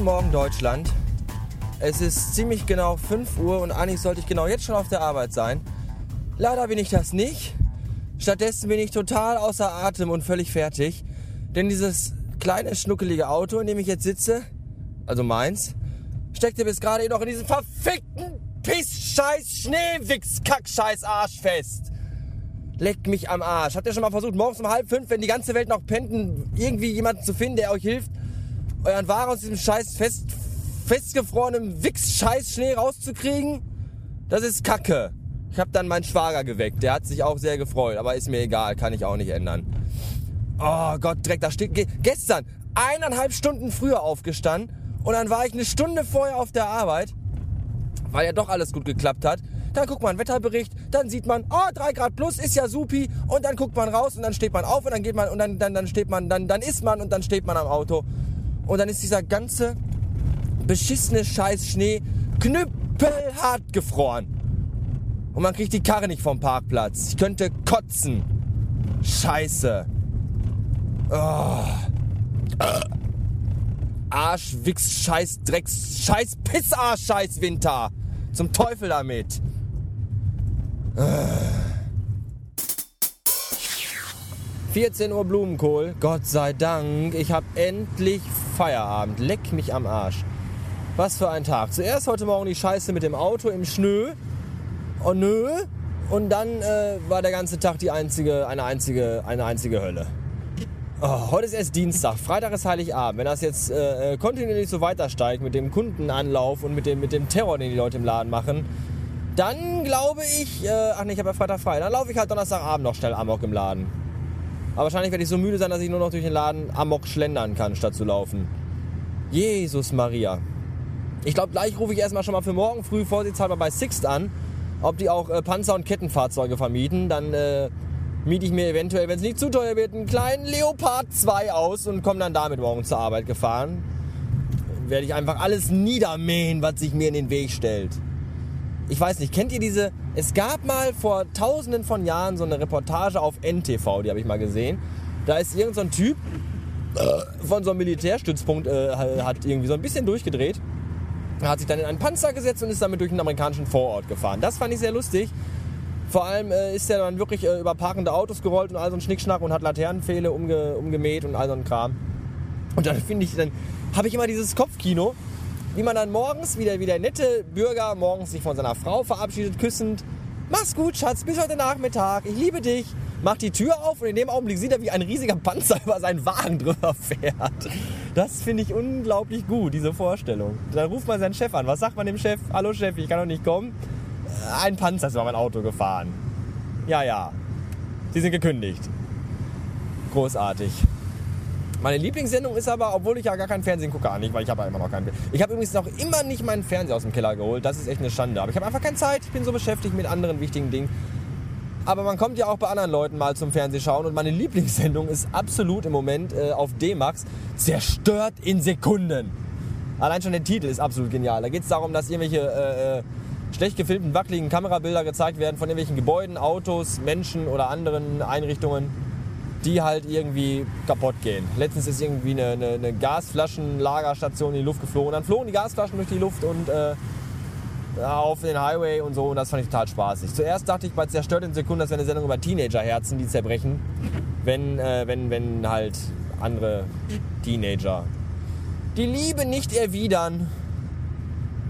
Guten Morgen Deutschland. Es ist ziemlich genau 5 Uhr und eigentlich sollte ich genau jetzt schon auf der Arbeit sein. Leider bin ich das nicht. Stattdessen bin ich total außer Atem und völlig fertig. Denn dieses kleine schnuckelige Auto, in dem ich jetzt sitze, also meins, steckte bis gerade noch in diesem verfickten Piss-Scheiß, Schneewichs, Kack-Scheiß Arsch fest. Leckt mich am Arsch. Habt ihr schon mal versucht, morgens um halb fünf, wenn die ganze Welt noch pennt, irgendwie jemanden zu finden, der euch hilft, euren Wagen aus diesem scheiß fest, festgefrorenen Wichs-Scheiß-Schnee rauszukriegen? Das ist Kacke. Ich habe dann meinen Schwager geweckt. Der hat sich auch sehr gefreut, aber ist mir egal, kann ich auch nicht ändern. Oh Gott, Dreck, da steht ge gestern eineinhalb Stunden früher aufgestanden und dann war ich eine Stunde vorher auf der Arbeit, weil ja doch alles gut geklappt hat. Dann guckt man Wetterbericht, dann sieht man, oh, 3 Grad plus ist ja supi und dann guckt man raus und dann steht man auf und dann geht man und dann, dann, dann steht man, dann, dann isst man und dann steht man am Auto. Und dann ist dieser ganze beschissene Scheiß Schnee knüppelhart gefroren. Und man kriegt die Karre nicht vom Parkplatz. Ich könnte kotzen. Scheiße. Oh. Arsch, Wichs, Scheiß, Drecks, Scheiß, Pissarsch, Scheiß Winter. Zum Teufel damit. 14 Uhr Blumenkohl. Gott sei Dank. Ich habe endlich Feierabend. Leck mich am Arsch. Was für ein Tag. Zuerst heute Morgen die Scheiße mit dem Auto im Schnö. Oh nö. Und dann äh, war der ganze Tag die einzige, eine einzige, eine einzige Hölle. Oh, heute ist erst Dienstag, Freitag ist Heiligabend. Wenn das jetzt äh, kontinuierlich so weiter steigt mit dem Kundenanlauf und mit dem, mit dem Terror, den die Leute im Laden machen, dann glaube ich, äh, ach nee, ich habe ja Freitag frei, dann laufe ich halt Donnerstagabend noch schnell Amok im Laden. Aber wahrscheinlich werde ich so müde sein, dass ich nur noch durch den Laden Amok schlendern kann, statt zu laufen. Jesus Maria. Ich glaube, gleich rufe ich erstmal schon mal für morgen früh vorsichtshalber bei Sixt an, ob die auch äh, Panzer- und Kettenfahrzeuge vermieten. Dann äh, miete ich mir eventuell, wenn es nicht zu teuer wird, einen kleinen Leopard 2 aus und komme dann damit morgen zur Arbeit gefahren. Werde ich einfach alles niedermähen, was sich mir in den Weg stellt. Ich weiß nicht, kennt ihr diese? Es gab mal vor tausenden von Jahren so eine Reportage auf NTV, die habe ich mal gesehen. Da ist irgend so Typ äh, von so einem Militärstützpunkt, äh, hat irgendwie so ein bisschen durchgedreht. Hat sich dann in einen Panzer gesetzt und ist damit durch einen amerikanischen Vorort gefahren. Das fand ich sehr lustig. Vor allem äh, ist er dann wirklich äh, über parkende Autos gerollt und all so ein Schnickschnack und hat Laternenpfähle umge umgemäht und all so ein Kram. Und dann finde ich, dann habe ich immer dieses Kopfkino, wie man dann morgens, wie der, wie der nette Bürger morgens sich von seiner Frau verabschiedet, küssend. Mach's gut, Schatz, bis heute Nachmittag, ich liebe dich. Macht die Tür auf und in dem Augenblick sieht er, wie ein riesiger Panzer über seinen Wagen drüber fährt. Das finde ich unglaublich gut, diese Vorstellung. Dann ruft man seinen Chef an. Was sagt man dem Chef? Hallo Chef, ich kann doch nicht kommen. Ein Panzer ist über mein Auto gefahren. Ja, ja. Sie sind gekündigt. Großartig. Meine Lieblingssendung ist aber, obwohl ich ja gar kein Fernsehen gucke, nicht, weil ich habe ja immer noch keinen. Ich habe übrigens noch immer nicht meinen Fernseher aus dem Keller geholt. Das ist echt eine Schande. Aber ich habe einfach keine Zeit. Ich bin so beschäftigt mit anderen wichtigen Dingen. Aber man kommt ja auch bei anderen Leuten mal zum Fernsehschauen und meine Lieblingssendung ist absolut im Moment äh, auf D-Max zerstört in Sekunden. Allein schon der Titel ist absolut genial. Da geht es darum, dass irgendwelche äh, äh, schlecht gefilmten, wackeligen Kamerabilder gezeigt werden von irgendwelchen Gebäuden, Autos, Menschen oder anderen Einrichtungen, die halt irgendwie kaputt gehen. Letztens ist irgendwie eine, eine, eine Gasflaschenlagerstation in die Luft geflogen. Dann flogen die Gasflaschen durch die Luft und äh, auf den Highway und so und das fand ich total spaßig. Zuerst dachte ich bei Zerstört in Sekunden, das wäre eine Sendung über Teenagerherzen, die zerbrechen, wenn, äh, wenn, wenn halt andere Teenager die Liebe nicht erwidern.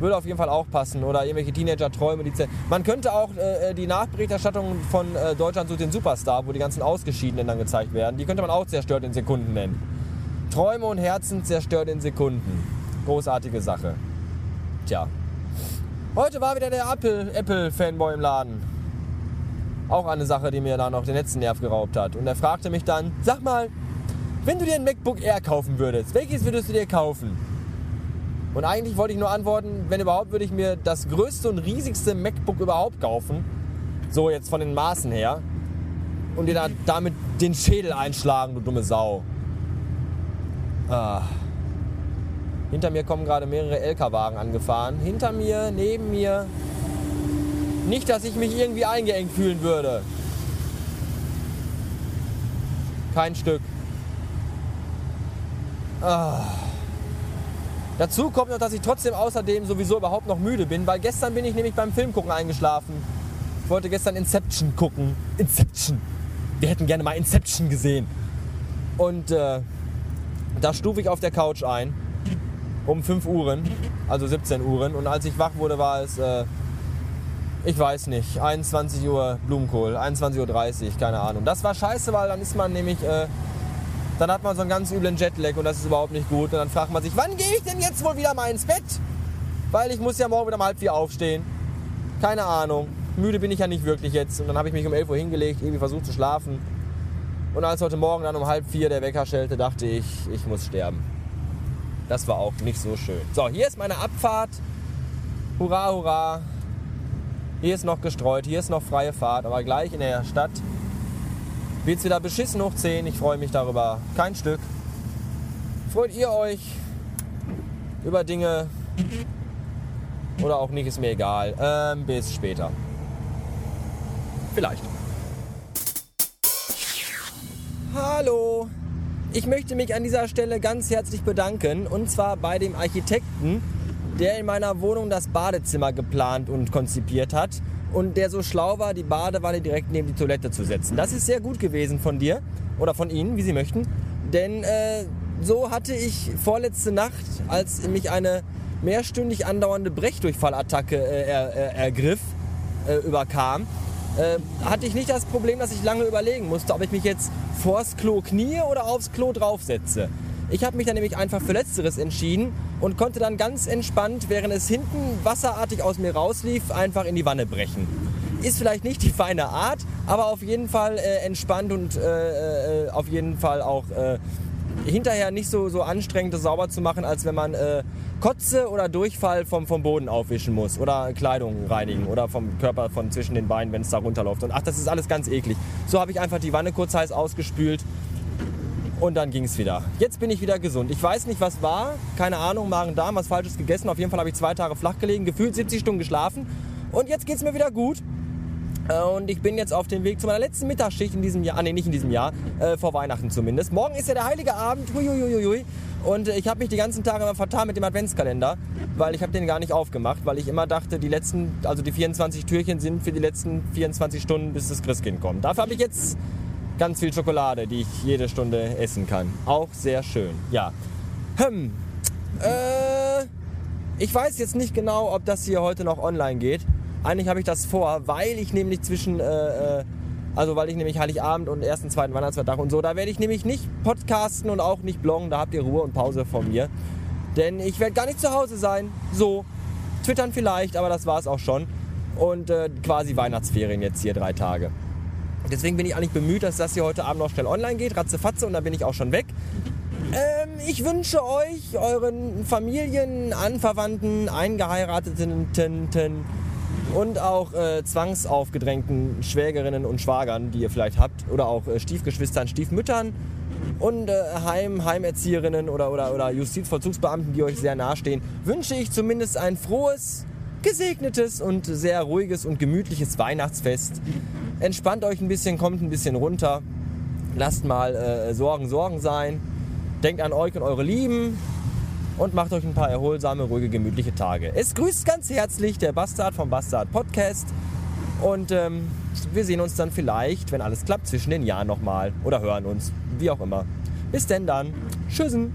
Würde auf jeden Fall auch passen. Oder irgendwelche Teenager-Träume. Die Man könnte auch äh, die Nachberichterstattung von äh, Deutschland sucht den Superstar, wo die ganzen Ausgeschiedenen dann gezeigt werden, die könnte man auch zerstört in Sekunden nennen. Träume und Herzen zerstört in Sekunden. Großartige Sache. Tja. Heute war wieder der Apple-Fanboy im Laden. Auch eine Sache, die mir da noch den letzten Nerv geraubt hat. Und er fragte mich dann, sag mal, wenn du dir ein MacBook Air kaufen würdest, welches würdest du dir kaufen? Und eigentlich wollte ich nur antworten, wenn überhaupt, würde ich mir das größte und riesigste MacBook überhaupt kaufen. So jetzt von den Maßen her. Und dir da, damit den Schädel einschlagen, du dumme Sau. Ah. Hinter mir kommen gerade mehrere LKW-Wagen angefahren. Hinter mir, neben mir. Nicht, dass ich mich irgendwie eingeengt fühlen würde. Kein Stück. Ah. Dazu kommt noch, dass ich trotzdem außerdem sowieso überhaupt noch müde bin, weil gestern bin ich nämlich beim Filmgucken eingeschlafen. Ich wollte gestern Inception gucken. Inception. Wir hätten gerne mal Inception gesehen. Und äh, da stufe ich auf der Couch ein. Um 5 Uhren, also 17 Uhren. Und als ich wach wurde, war es, äh, ich weiß nicht, 21 Uhr Blumenkohl, 21.30 Uhr, keine Ahnung. Das war scheiße, weil dann ist man nämlich, äh, dann hat man so einen ganz üblen Jetlag und das ist überhaupt nicht gut. Und dann fragt man sich, wann gehe ich denn jetzt wohl wieder mal ins Bett? Weil ich muss ja morgen wieder um halb vier aufstehen. Keine Ahnung. Müde bin ich ja nicht wirklich jetzt. Und dann habe ich mich um 11 Uhr hingelegt, irgendwie versucht zu schlafen. Und als heute Morgen dann um halb vier der Wecker schellte, dachte ich, ich muss sterben. Das war auch nicht so schön. So, hier ist meine Abfahrt. Hurra, hurra. Hier ist noch gestreut, hier ist noch freie Fahrt, aber gleich in der Stadt wird es wieder beschissen hoch 10. Ich freue mich darüber. Kein Stück. Freut ihr euch über Dinge oder auch nicht, ist mir egal. Ähm, bis später. Vielleicht. Hallo. Ich möchte mich an dieser Stelle ganz herzlich bedanken und zwar bei dem Architekten, der in meiner Wohnung das Badezimmer geplant und konzipiert hat und der so schlau war, die Badewanne direkt neben die Toilette zu setzen. Das ist sehr gut gewesen von dir oder von Ihnen, wie Sie möchten, denn äh, so hatte ich vorletzte Nacht, als mich eine mehrstündig andauernde Brechdurchfallattacke äh, er, er, ergriff, äh, überkam, äh, hatte ich nicht das Problem, dass ich lange überlegen musste, ob ich mich jetzt vors Klo knie oder aufs Klo draufsetze. Ich habe mich dann nämlich einfach für Letzteres entschieden und konnte dann ganz entspannt, während es hinten wasserartig aus mir rauslief, einfach in die Wanne brechen. Ist vielleicht nicht die feine Art, aber auf jeden Fall äh, entspannt und äh, äh, auf jeden Fall auch äh, hinterher nicht so, so anstrengend, das sauber zu machen, als wenn man äh, Kotze oder Durchfall vom, vom Boden aufwischen muss oder Kleidung reinigen oder vom Körper von zwischen den Beinen, wenn es da runterläuft. Und ach, das ist alles ganz eklig. So habe ich einfach die Wanne kurz heiß ausgespült und dann ging es wieder. Jetzt bin ich wieder gesund. Ich weiß nicht, was war. Keine Ahnung, Magen-Darm, was Falsches gegessen. Auf jeden Fall habe ich zwei Tage flach gelegen, gefühlt 70 Stunden geschlafen. Und jetzt geht es mir wieder gut. Äh, und ich bin jetzt auf dem Weg zu meiner letzten Mittagsschicht in diesem Jahr, ah, nee, nicht in diesem Jahr, äh, vor Weihnachten zumindest. Morgen ist ja der heilige Abend, huiuiuiui. Und äh, ich habe mich die ganzen Tage immer vertan mit dem Adventskalender, weil ich habe den gar nicht aufgemacht, weil ich immer dachte, die letzten, also die 24 Türchen sind für die letzten 24 Stunden, bis das Christkind kommt. Dafür habe ich jetzt ganz viel Schokolade, die ich jede Stunde essen kann. Auch sehr schön. Ja. Hm. Äh, ich weiß jetzt nicht genau, ob das hier heute noch online geht. Eigentlich habe ich das vor, weil ich nämlich zwischen, äh, äh also weil ich nämlich Heiligabend und ersten, zweiten Weihnachtsfeiertag und so, da werde ich nämlich nicht podcasten und auch nicht bloggen. Da habt ihr Ruhe und Pause von mir. Denn ich werde gar nicht zu Hause sein. So, twittern vielleicht, aber das war es auch schon. Und äh, quasi Weihnachtsferien jetzt hier drei Tage. Deswegen bin ich eigentlich bemüht, dass das hier heute Abend noch schnell online geht, ratzefatze und dann bin ich auch schon weg. Ähm, ich wünsche euch, euren Familien, Anverwandten, Eingeheirateten und auch äh, zwangsaufgedrängten Schwägerinnen und Schwagern, die ihr vielleicht habt, oder auch äh, Stiefgeschwistern, Stiefmüttern und äh, Heim, Heimerzieherinnen oder, oder, oder Justizvollzugsbeamten, die euch sehr nahestehen, wünsche ich zumindest ein frohes, gesegnetes und sehr ruhiges und gemütliches Weihnachtsfest. Entspannt euch ein bisschen, kommt ein bisschen runter. Lasst mal äh, Sorgen Sorgen sein. Denkt an euch und eure Lieben und macht euch ein paar erholsame, ruhige, gemütliche Tage. Es grüßt ganz herzlich der Bastard vom Bastard Podcast. Und ähm, wir sehen uns dann vielleicht, wenn alles klappt, zwischen den Jahren nochmal. Oder hören uns, wie auch immer. Bis denn dann. Tschüssen.